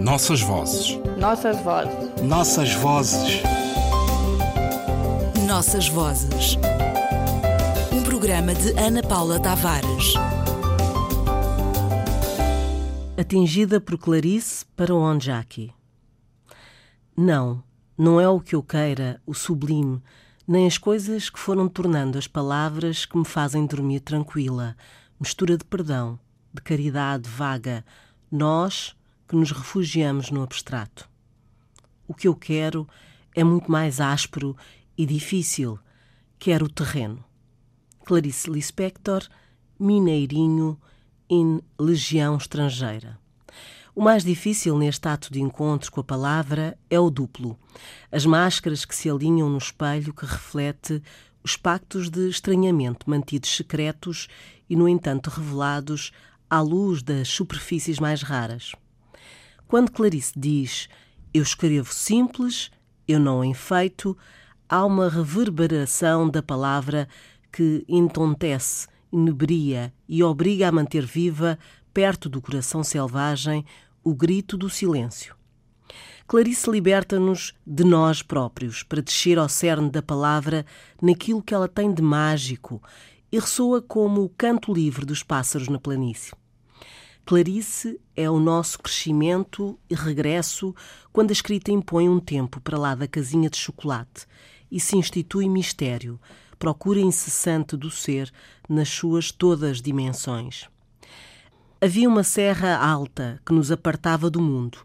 Nossas vozes. Nossas vozes. Nossas vozes. Nossas vozes. Um programa de Ana Paula Tavares. Atingida por Clarice para onde Jackie. Não, não é o que eu queira, o sublime, nem as coisas que foram tornando as palavras que me fazem dormir tranquila, mistura de perdão, de caridade vaga, nós que nos refugiamos no abstrato. O que eu quero é muito mais áspero e difícil. Quero o terreno. Clarice Lispector, Mineirinho, in Legião Estrangeira. O mais difícil neste ato de encontro com a palavra é o duplo. As máscaras que se alinham no espelho que reflete os pactos de estranhamento mantidos secretos e, no entanto, revelados à luz das superfícies mais raras. Quando Clarice diz eu escrevo simples, eu não enfeito, há uma reverberação da palavra que entontece, inebria e obriga a manter viva, perto do coração selvagem, o grito do silêncio. Clarice liberta-nos de nós próprios para descer ao cerne da palavra naquilo que ela tem de mágico e ressoa como o canto livre dos pássaros na planície. Clarice é o nosso crescimento e regresso quando a escrita impõe um tempo para lá da casinha de chocolate e se institui mistério, procura incessante do ser nas suas todas dimensões. Havia uma serra alta que nos apartava do mundo.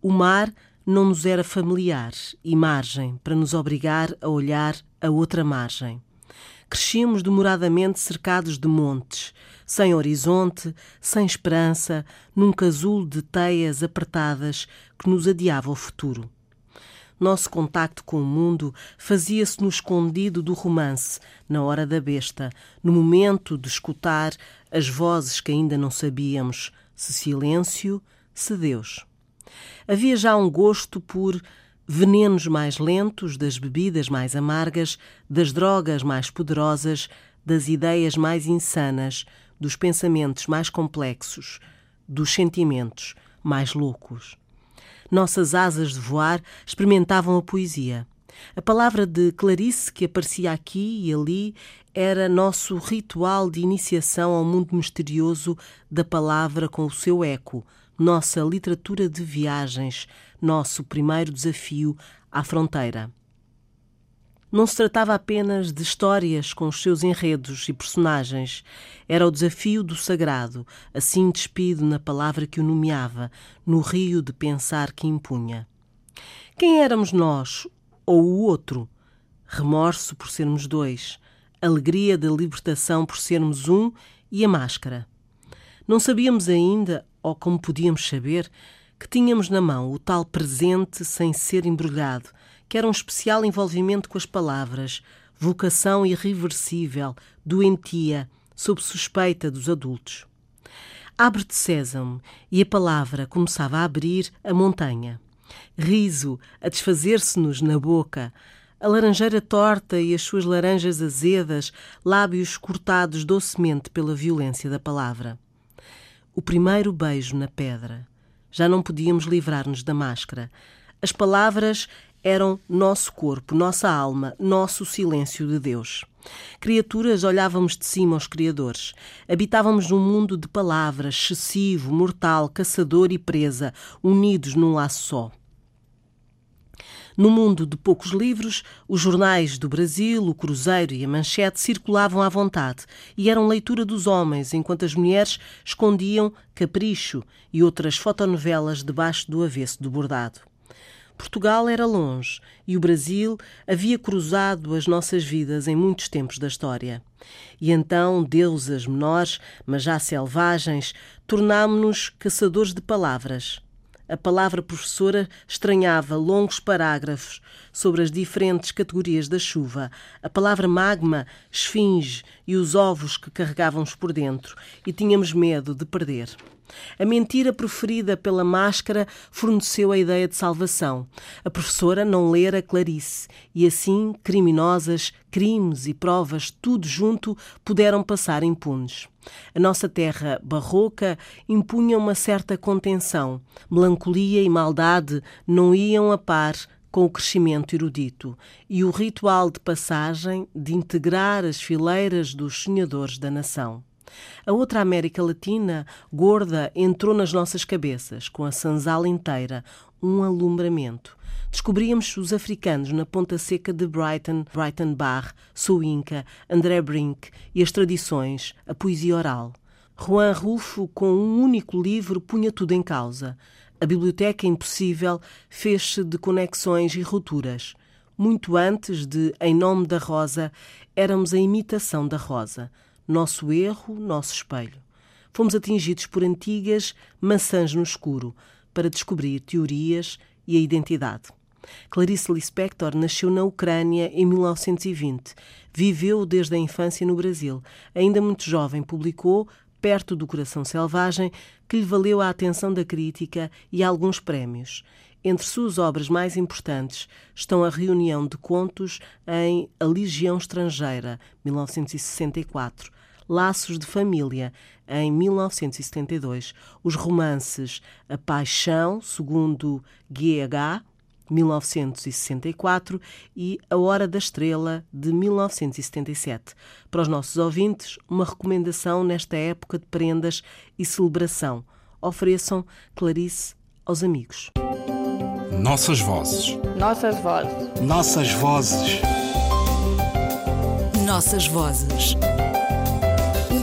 O mar não nos era familiar e margem para nos obrigar a olhar a outra margem. Crescíamos demoradamente cercados de montes, sem horizonte, sem esperança, num casulo de teias apertadas que nos adiava o futuro. Nosso contacto com o mundo fazia-se no escondido do romance, na hora da besta, no momento de escutar as vozes que ainda não sabíamos, se silêncio, se Deus. Havia já um gosto por venenos mais lentos, das bebidas mais amargas, das drogas mais poderosas, das ideias mais insanas, dos pensamentos mais complexos, dos sentimentos mais loucos. Nossas asas de voar experimentavam a poesia. A palavra de Clarice que aparecia aqui e ali era nosso ritual de iniciação ao mundo misterioso da palavra com o seu eco, nossa literatura de viagens, nosso primeiro desafio à fronteira. Não se tratava apenas de histórias com os seus enredos e personagens. Era o desafio do sagrado, assim despido na palavra que o nomeava, no rio de pensar que impunha. Quem éramos nós ou o outro? Remorso por sermos dois, alegria da libertação por sermos um e a máscara. Não sabíamos ainda ou como podíamos saber, que tínhamos na mão o tal presente sem ser embrulhado, que era um especial envolvimento com as palavras, vocação irreversível, doentia, sob suspeita dos adultos. Abre-te sésamo, e a palavra começava a abrir a montanha. Riso a desfazer-se-nos na boca, a laranjeira torta e as suas laranjas azedas, lábios cortados docemente pela violência da palavra o primeiro beijo na pedra. Já não podíamos livrar-nos da máscara. As palavras eram nosso corpo, nossa alma, nosso silêncio de Deus. Criaturas olhávamos de cima aos Criadores. Habitávamos num mundo de palavras, excessivo, mortal, caçador e presa, unidos num laço só. No mundo de poucos livros, os jornais do Brasil, o Cruzeiro e a Manchete circulavam à vontade e eram leitura dos homens, enquanto as mulheres escondiam Capricho e outras fotonovelas debaixo do avesso do bordado. Portugal era longe e o Brasil havia cruzado as nossas vidas em muitos tempos da história. E então, deusas menores, mas já selvagens, tornámo-nos caçadores de palavras a palavra professora estranhava longos parágrafos sobre as diferentes categorias da chuva, a palavra magma, esfinge e os ovos que carregávamos por dentro, e tínhamos medo de perder. A mentira proferida pela máscara forneceu a ideia de salvação. A professora não lera Clarice, e assim criminosas, crimes e provas, tudo junto, puderam passar impunes. A nossa terra barroca impunha uma certa contenção. Melancolia e maldade não iam a par com o crescimento erudito e o ritual de passagem de integrar as fileiras dos sonhadores da nação. A outra América Latina, gorda, entrou nas nossas cabeças, com a sanzala inteira, um alumbramento. Descobríamos os africanos na ponta seca de Brighton, Brighton Bar, Suinca, André Brink e as tradições, a poesia oral. Juan Rulfo, com um único livro, punha tudo em causa. A biblioteca impossível fez-se de conexões e rupturas. Muito antes de Em Nome da Rosa, éramos a imitação da rosa. Nosso erro, nosso espelho. Fomos atingidos por antigas maçãs no escuro para descobrir teorias e a identidade. Clarice Lispector nasceu na Ucrânia em 1920. Viveu desde a infância no Brasil. Ainda muito jovem, publicou Perto do Coração Selvagem, que lhe valeu a atenção da crítica e alguns prémios. Entre suas obras mais importantes estão a reunião de contos em A Legião Estrangeira, 1964, Laços de Família, em 1972, os romances A Paixão, segundo GH, 1964 e A Hora da Estrela, de 1977. Para os nossos ouvintes, uma recomendação nesta época de prendas e celebração. Ofereçam Clarice aos amigos. Nossas vozes. Nossas vozes. Nossas vozes. Nossas vozes.